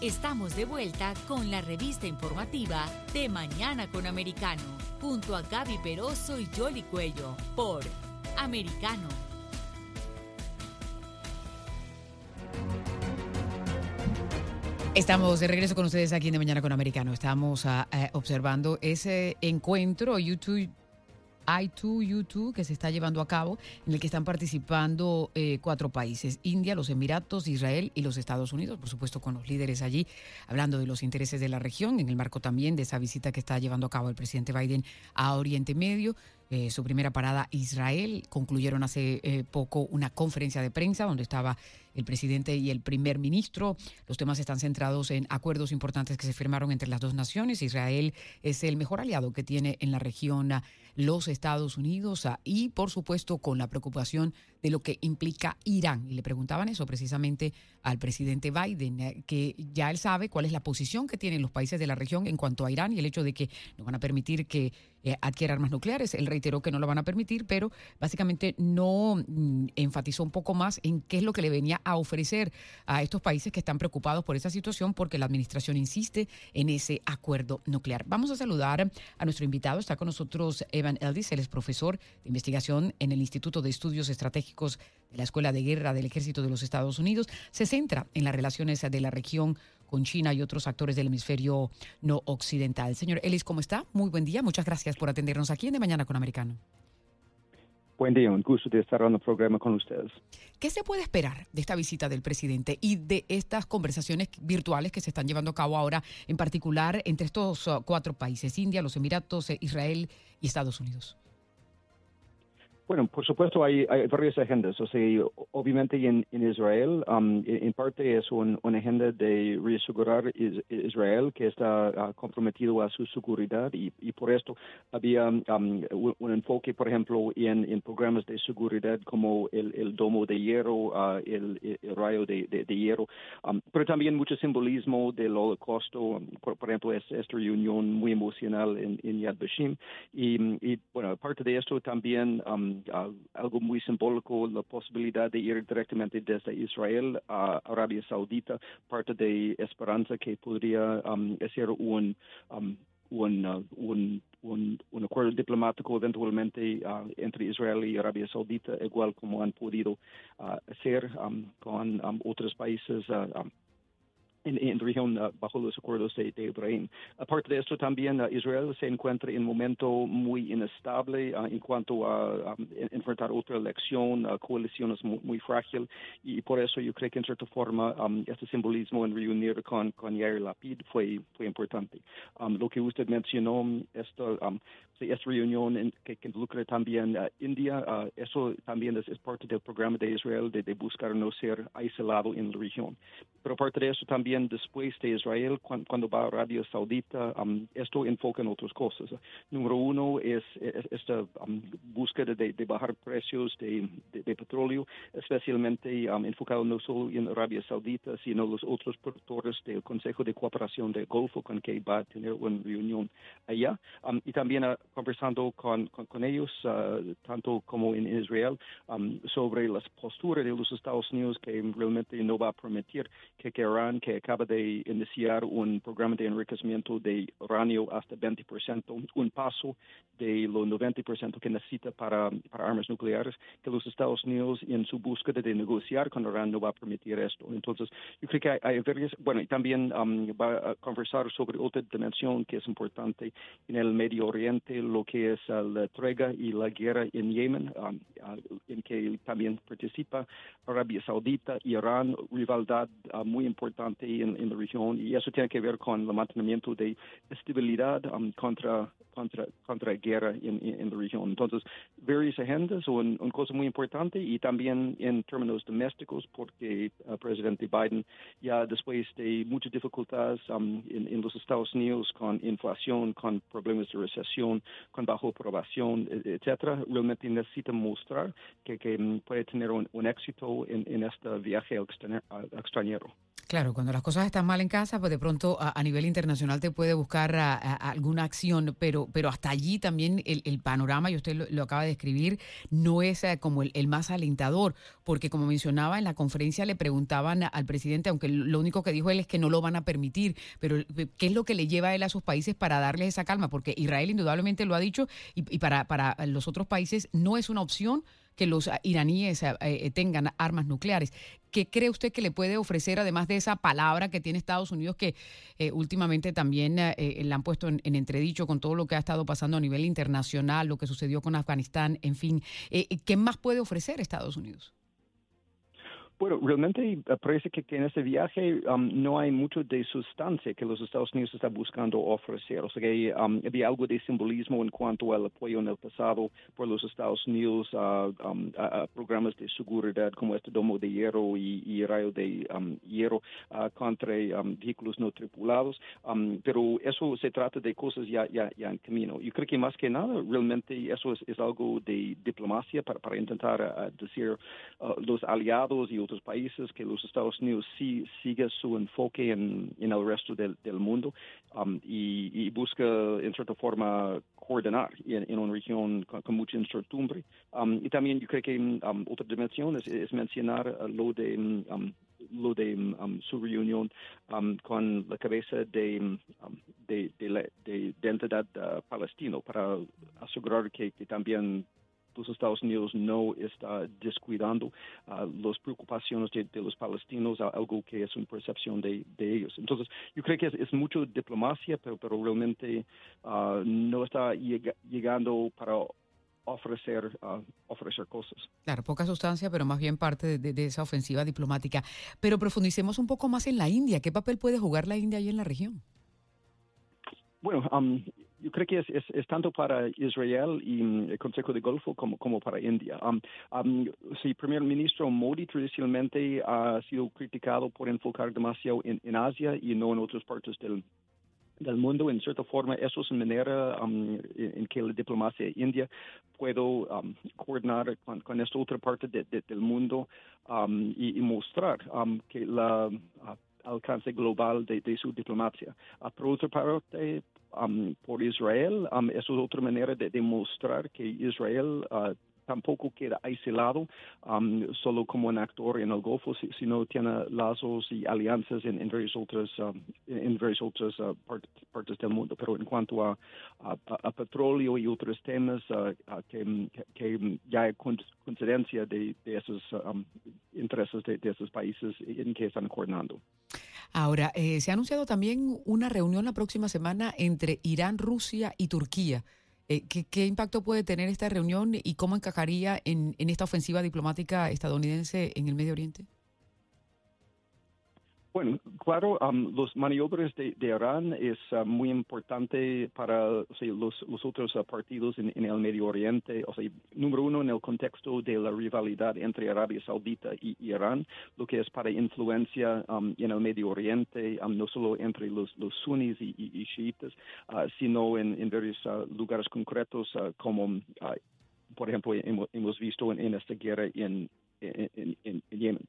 Estamos de vuelta con la revista informativa de Mañana con Americano, junto a Gaby Peroso y Jolly Cuello, por Americano. Estamos de regreso con ustedes aquí en De Mañana con Americano. Estamos ah, eh, observando ese encuentro YouTube I2U2 que se está llevando a cabo, en el que están participando eh, cuatro países, India, los Emiratos, Israel y los Estados Unidos, por supuesto con los líderes allí, hablando de los intereses de la región, en el marco también de esa visita que está llevando a cabo el presidente Biden a Oriente Medio. Eh, su primera parada Israel. Concluyeron hace eh, poco una conferencia de prensa donde estaba el presidente y el primer ministro. Los temas están centrados en acuerdos importantes que se firmaron entre las dos naciones. Israel es el mejor aliado que tiene en la región los Estados Unidos ah, y, por supuesto, con la preocupación de lo que implica Irán. Y le preguntaban eso precisamente al presidente Biden, eh, que ya él sabe cuál es la posición que tienen los países de la región en cuanto a Irán y el hecho de que no van a permitir que eh, armas nucleares. Él reiteró que no lo van a permitir, pero básicamente no mm, enfatizó un poco más en qué es lo que le venía a ofrecer a estos países que están preocupados por esa situación porque la administración insiste en ese acuerdo nuclear. Vamos a saludar a nuestro invitado. Está con nosotros Evan Eldis, él es profesor de investigación en el Instituto de Estudios Estratégicos de la Escuela de Guerra del Ejército de los Estados Unidos. Se centra en las relaciones de la región con China y otros actores del hemisferio no occidental. Señor Ellis, ¿cómo está? Muy buen día. Muchas gracias por atendernos aquí en De Mañana con Americano. Buen día, un gusto de estar en el programa con ustedes. ¿Qué se puede esperar de esta visita del presidente y de estas conversaciones virtuales que se están llevando a cabo ahora, en particular entre estos uh, cuatro países, India, los Emiratos, eh, Israel y Estados Unidos? Bueno, por supuesto hay, varias agendas. O sea, obviamente en, Israel, um, en, parte es una agenda de reasegurar Israel que está uh, comprometido a su seguridad y, por esto había um, un, enfoque, por ejemplo, en, programas de seguridad como el, domo de hierro, uh, el, rayo de, hierro, um, pero también mucho simbolismo del holocausto. Por, ejemplo, es, esta reunión muy emocional en, Yad Vashem. Y, bueno, aparte de esto también algo muy simbólico, la posibilidad de ir directamente desde Israel a Arabia Saudita, parte de esperanza que podría um, ser un, um, uh, un, un, un, acuerdo diplomático eventualmente uh, entre Israel y Arabia Saudita, igual como han podido uh, hacer um, con otros países en, en región uh, bajo los acuerdos de, de, Ibrahim. Aparte de esto, también uh, Israel se encuentra en un momento muy inestable uh, en cuanto a um, enfrentar otra elección, coaliciones muy, muy, frágil, y por eso yo creo que en cierta forma um, este simbolismo en reunir con, con Yair Lapid fue, fue importante. Um, lo que usted mencionó, esto, um, esta reunión en, que, que, involucra también a India, eso también es, parte del programa de Israel de, buscar no ser aislado en la región. Pero aparte de eso, también después de Israel, cuando, va a Arabia Saudita, um, esto enfoca en otras cosas. Número uno es, esta um, búsqueda de, bajar precios de, petróleo, especialmente um, enfocado no solo en Arabia Saudita, sino los otros productores del Consejo de Cooperación del Golfo, con que va a tener una reunión allá. y también uh, conversando con, con, ellos, uh, tanto como en Israel, sobre las posturas de los Estados Unidos que realmente no va a permitir que, Irán, que acaba de iniciar un programa de enriquecimiento de uranio hasta 20%, un paso de los 90% que necesita para, armas nucleares, que los Estados Unidos en su búsqueda de negociar con Irán no va a permitir esto. Entonces, yo creo que hay, varias, bueno, y también um, va a conversar sobre otra dimensión que es importante en el Medio Oriente, lo que es la trega y la guerra en Yemen, um, uh, en que también participa Arabia Saudita, Irán, rivalidad muy importante en, la región y eso tiene que ver con el mantenimiento de estabilidad contra contra, contra guerra en, la región. Entonces, varias agendas, una cosa muy importante y también en términos domésticos, porque presidente Biden ya después de muchas dificultades en, en, los Estados Unidos con inflación, con problemas de recesión, con bajo aprobación, e, etcétera, realmente necesita mostrar que, que puede tener un, éxito en, en este viaje extranjero. Claro, cuando las cosas están mal en casa, pues de pronto a, nivel internacional te puede buscar alguna acción, pero, pero hasta allí también el, panorama, y usted lo, acaba de describir, no es eh, como el, más alentador, porque como mencionaba en la conferencia le preguntaban al presidente, aunque lo único que dijo él es que no lo van a permitir, pero eh, ¿qué es lo que le lleva a él a sus países para darles esa calma? Porque Israel indudablemente lo ha dicho y, para, para los otros países no es una opción que los iraníes eh, eh, tengan armas nucleares. ¿Qué cree usted que le puede ofrecer, además de esa palabra que tiene Estados Unidos, que eh, últimamente también la han puesto en, entredicho con todo lo que ha estado pasando a nivel internacional, lo que sucedió con Afganistán, en fin? ¿Qué más puede ofrecer Estados Unidos? Bueno, realmente eh, parece que, en este viaje um, no hay mucho de sustancia que los Estados Unidos están buscando ofrecer. O sea que um, había algo de simbolismo en cuanto al apoyo en el pasado por los Estados Unidos a, um, programas de seguridad como este domo de hierro y, rayo de hierro uh, contra vehículos no tripulados. pero eso se trata de cosas ya, ya, en camino. Yo creo que más que nada, realmente eso es, algo de diplomacia para, intentar uh, decir uh, los aliados y países, que los Estados Unidos sí sigue su enfoque en, el resto del, mundo um, y, busca, en cierta forma, coordinar en, una región con, mucha incertidumbre. Um, y también yo creo que um, otra dimensión es, mencionar uh, lo de lo de su reunión con la cabeza de, de, de, la, de, identidad uh, palestino para asegurar que también los Estados Unidos no está descuidando uh, las preocupaciones de, los palestinos, algo que es una percepción de, ellos. Entonces, yo creo que es, mucho diplomacia, pero, pero realmente uh, no está llegando para ofrecer uh, ofrecer cosas. Claro, poca sustancia, pero más bien parte de, de, esa ofensiva diplomática. Pero profundicemos un poco más en la India. ¿Qué papel puede jugar la India ahí en la región? Bueno, um, yo creo que es, es, tanto para Israel y mm, el Consejo de Golfo como, como para India. Um, um, el primer ministro Modi tradicionalmente ha sido criticado por enfocar demasiado en, en Asia y no en otras partes del, del mundo. En cierta forma, eso es una manera en que la diplomacia india puede coordinar con, esta otra parte del mundo y, mostrar que la alcance global de, su diplomacia. Uh, por otra parte, um, por Israel, um, eso es otra manera de demostrar que Israel uh, tampoco queda aislado um, solo como un actor en el Golfo, sino tiene lazos y alianzas en, en varias otras, um, en varias otras uh, partes del mundo. Pero en cuanto a, a, petróleo y otros temas uh, que, que, ya hay coincidencia de, de esos um, intereses de, de, esos países en que están coordinando. Ahora, eh, se ha anunciado también una reunión la próxima semana entre Irán, Rusia y Turquía. Eh, ¿qué, impacto puede tener esta reunión y cómo encajaría en, esta ofensiva diplomática estadounidense en el Medio Oriente? Bueno, claro, um, los maniobras de, Irán es uh, muy importante para los, otros uh, partidos en, el Medio Oriente. O sea, número uno, en el contexto de la rivalidad entre Arabia Saudita y Irán, lo que es para influencia en el Medio Oriente, no solo entre los, los sunis y, chiitas, uh, sino en, varios lugares concretos como, por ejemplo, hemos, visto en, esta guerra en Yemen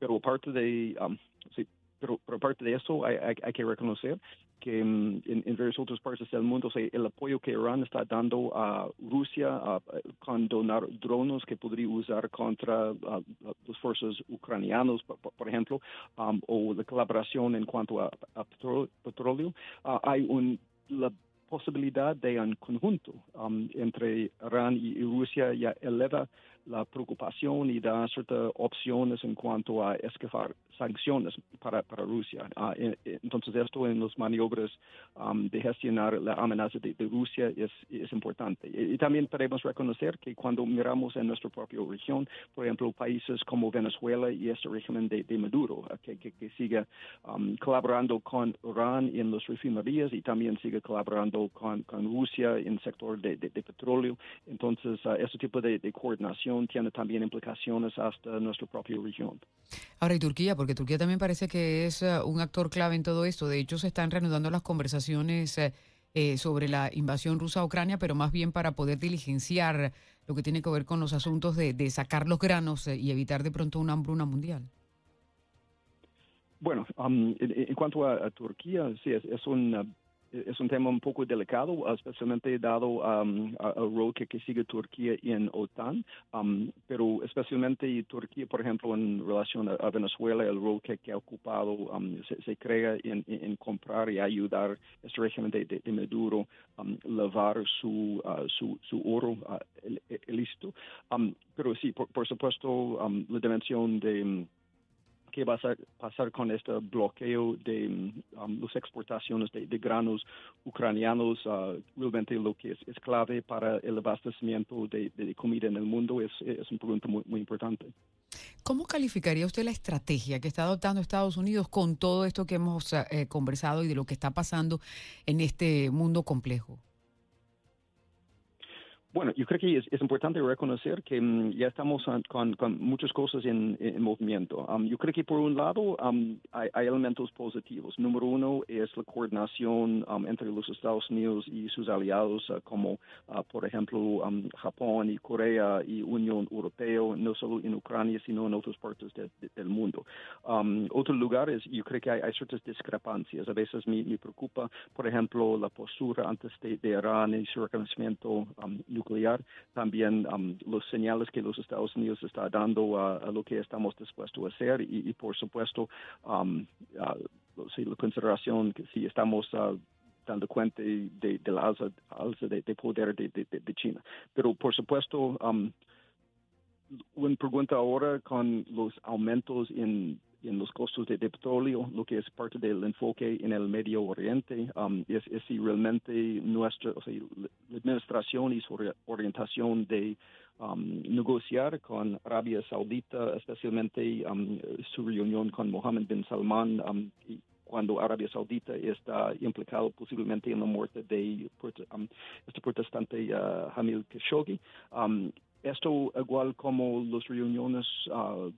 pero aparte de um, sí, pero, aparte de eso hay, hay, que reconocer que um, en, en, varias otras partes del mundo el apoyo que Irán está dando a Rusia con donar drones que podría usar contra las fuerzas ucranianas, por, ejemplo, um, o la colaboración en cuanto a, petróleo, uh, hay un la posibilidad de un conjunto um, entre Irán y, Rusia ya eleva la preocupación y da ciertas opciones en cuanto a escafar sanciones para, para Rusia. Ah, entonces, esto en las maniobras de gestionar la amenaza de, Rusia es, es importante. Y, también podemos reconocer que cuando miramos en nuestra propia región, por ejemplo, países como Venezuela y este régimen de, Maduro, ah, que, que, sigue colaborando con Irán en las refinerías y también sigue colaborando con, con Rusia en el sector de, petróleo. Entonces, uh, este tipo de, coordinación tiene también implicaciones hasta nuestra propia región. Ahora, y Turquía, porque Turquía también parece que es uh, un actor clave en todo esto. De hecho, se están reanudando las conversaciones uh, eh, sobre la invasión rusa a Ucrania, pero más bien para poder diligenciar lo que tiene que ver con los asuntos de, sacar los granos eh, y evitar de pronto una hambruna mundial. Bueno, um, en, cuanto a, Turquía, sí, es, es un es un tema un poco delicado, especialmente dado um, el rol que, sigue Turquía en OTAN, um, pero especialmente Turquía, por ejemplo, en relación a, Venezuela, el rol que, ha ocupado um, se, crea en, comprar y ayudar este régimen de, Maduro lavar su, uh, su, su, oro uh, listo. pero sí, por supuesto, la dimensión de qué va a pasar con este bloqueo de um, las exportaciones de, granos ucranianos. Uh, realmente lo que es, clave para el abastecimiento de, comida en el mundo es, es una pregunta muy, muy importante. ¿Cómo calificaría usted la estrategia que está adoptando Estados Unidos con todo esto que hemos eh, conversado y de lo que está pasando en este mundo complejo? Bueno, yo creo que es, importante reconocer que mm, ya estamos con, muchas cosas en, movimiento. Um, yo creo que por un lado um, hay, elementos positivos. Número uno es la coordinación um, entre los Estados Unidos y sus aliados, uh, como uh, por ejemplo Japón y Corea y Unión Europea, no solo en Ucrania, sino en otras partes del mundo. otros lugares, yo creo que hay, ciertas discrepancias. A veces me, preocupa, por ejemplo, la postura antes de, Irán y su reconocimiento nuclear, también um, los señales que los Estados Unidos está dando a, lo que estamos dispuestos a hacer y, por supuesto um, la consideración que si estamos uh, dando cuenta de, la alza, de, poder de, China. Pero por supuesto, um, una pregunta ahora con los aumentos en en los costos de, petróleo, lo que es parte del enfoque en el Medio Oriente, um, es, si realmente nuestra, la administración y su orientación de um, negociar con Arabia Saudita, especialmente um, su reunión con Mohammed bin Salman, y cuando Arabia Saudita está implicado posiblemente en la muerte de este protestante uh, Hamil Khashoggi. esto igual como las reuniones uh,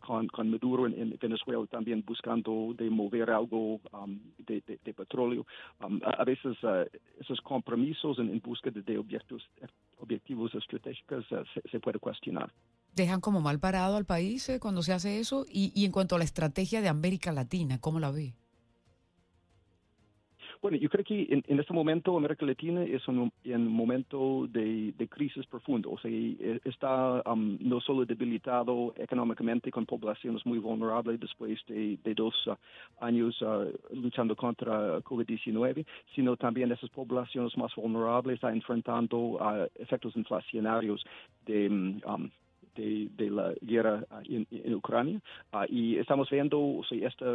con, con Maduro en, Venezuela también buscando de mover algo um, de, petróleo. Um, a, veces uh, esos compromisos en, búsqueda de objetivos estratégicos uh, se, se, puede cuestionar. Dejan como mal parado al país eh, cuando se hace eso. Y, y en cuanto a la estrategia de América Latina, ¿cómo la ve? Bueno, yo creo que en, este momento América Latina es un, un momento de, crisis profundo. O sea, e, está um, no solo debilitado económicamente con poblaciones muy vulnerables después de, dos uh, años uh, luchando contra COVID-19, sino también esas poblaciones más vulnerables están enfrentando uh, efectos inflacionarios de... Um, de, la guerra en, Ucrania y estamos viendo o sea, esta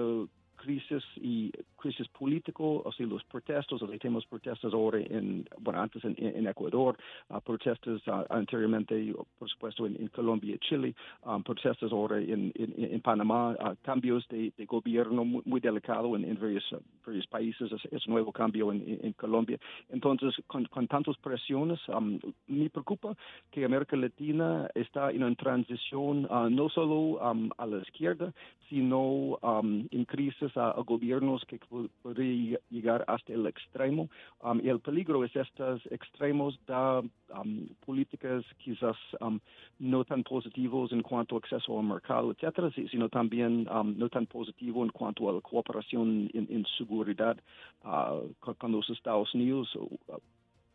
crisis y crisis político, o los protestos, o sea, tenemos protestas ahora en, bueno, antes en, Ecuador, uh, protestas uh, anteriormente, por supuesto, en, Colombia y Chile, um, protestas ahora en, en, Panamá, cambios de, gobierno muy, muy delicado en, varios, varios países, es, un nuevo cambio en, Colombia. Entonces, con, con tantas presiones, um, me preocupa que América Latina está en una transición no solo um, a la izquierda, sino en crisis a, gobiernos que podrían llegar hasta el extremo. Um, y el peligro es estos extremos da um, políticas quizás um, no tan positivos en cuanto a acceso al mercado, etcétera, sino también no tan positivo en cuanto a la cooperación en, seguridad uh, con, los Estados Unidos. Uh,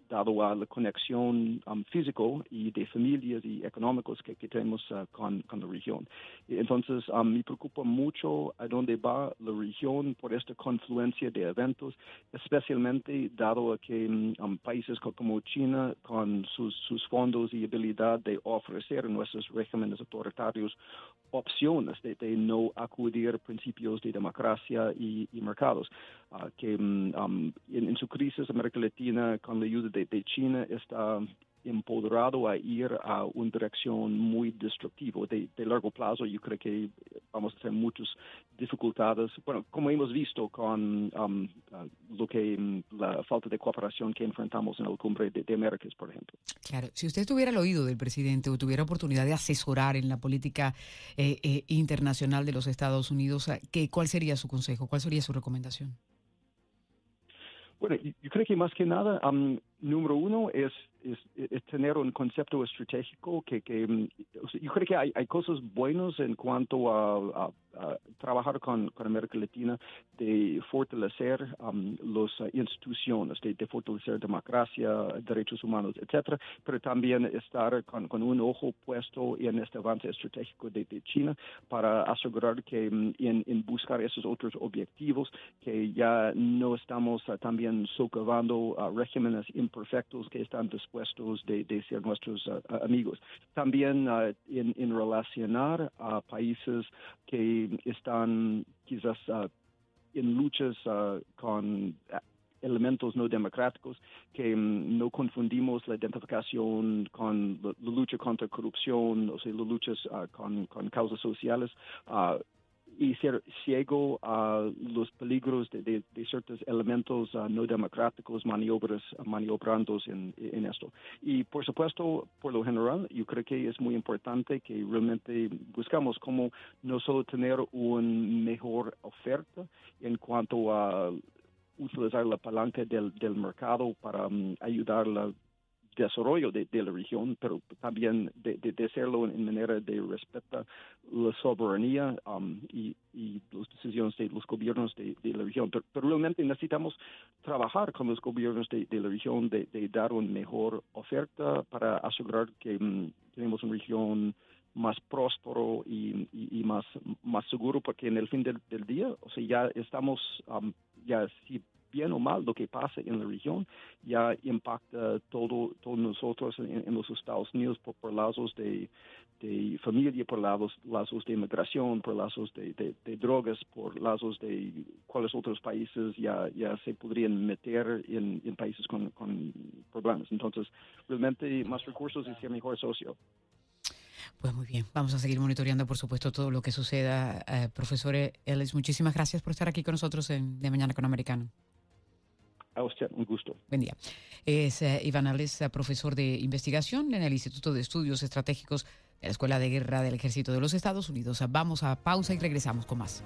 dado a la conexión um, físico y de familias y económicos que, tenemos uh, con, la región. Entonces, um, me preocupa mucho a dónde va la región por esta confluencia de eventos, especialmente dado que um, países como China, con sus, fondos y habilidad de ofrecer a nuestros regímenes autoritarios opciones de, no acudir principios de democracia y, mercados, uh, que en, en, su crisis América Latina, con la ayuda de de, China está empoderado a ir a una dirección muy destructiva. De, largo plazo, yo creo que vamos a tener muchas dificultades, bueno, como hemos visto con um, uh, lo que um, la falta de cooperación que enfrentamos en la cumbre de, Américas, por ejemplo. Claro, si usted tuviera el oído del presidente o tuviera oportunidad de asesorar en la política eh, eh, internacional de los Estados Unidos, ¿qué, ¿cuál sería su consejo? ¿Cuál sería su recomendación? Bueno, yo creo que más que nada, um, número uno es es, tener un concepto estratégico que, que mm, yo creo que hay, cosas buenas en cuanto a, trabajar con, con, América Latina, de fortalecer um, las instituciones, de, fortalecer democracia, derechos humanos, etcétera, pero también estar con, un ojo puesto en este avance estratégico de, China para asegurar que mm, en, buscar esos otros objetivos, que ya no estamos uh, también socavando uh, regímenes imperfectos que están puestos de, ser nuestros uh, amigos. También uh, en, relacionar a países que están quizás en luchas con elementos no democráticos, que um, no confundimos la identificación con la, lucha contra corrupción, o sea, las luchas con, causas sociales y ser ciego a los peligros de, ciertos elementos ah, no democráticos maniobras, maniobrando en, esto. Y por supuesto, por lo general, yo creo que es muy importante que realmente buscamos como no solo tener una mejor oferta en cuanto a utilizar la palanca del, mercado para um, ayudar la desarrollo de, la región, pero también de, hacerlo en, manera de respetar la soberanía um, y, las decisiones de los gobiernos de, la región. Pero, realmente necesitamos trabajar con los gobiernos de, la región de, dar una mejor oferta para asegurar que um, tenemos una región más próspero y, más, más seguro, porque en el fin del, día, o sea, ya estamos, um, ya si bien o mal lo que pasa en la región ya impacta todo todos nosotros en, los Estados Unidos por, lazos de, de, familia, por lazos, de inmigración, por lazos de, drogas, por lazos de cuáles otros países ya, ya se podrían meter en, países con, con problemas. Entonces, realmente más recursos y ser mejor socio. Pues muy bien, vamos a seguir monitoreando, por supuesto, todo lo que suceda. Eh, profesor Ellis, muchísimas gracias por estar aquí con nosotros en De Mañana con Americano. A usted, un gusto. Buen día. Es eh, Iván Ales, eh, profesor de investigación en el Instituto de Estudios Estratégicos de la Escuela de Guerra del Ejército de los Estados Unidos. Vamos a pausa y regresamos con más.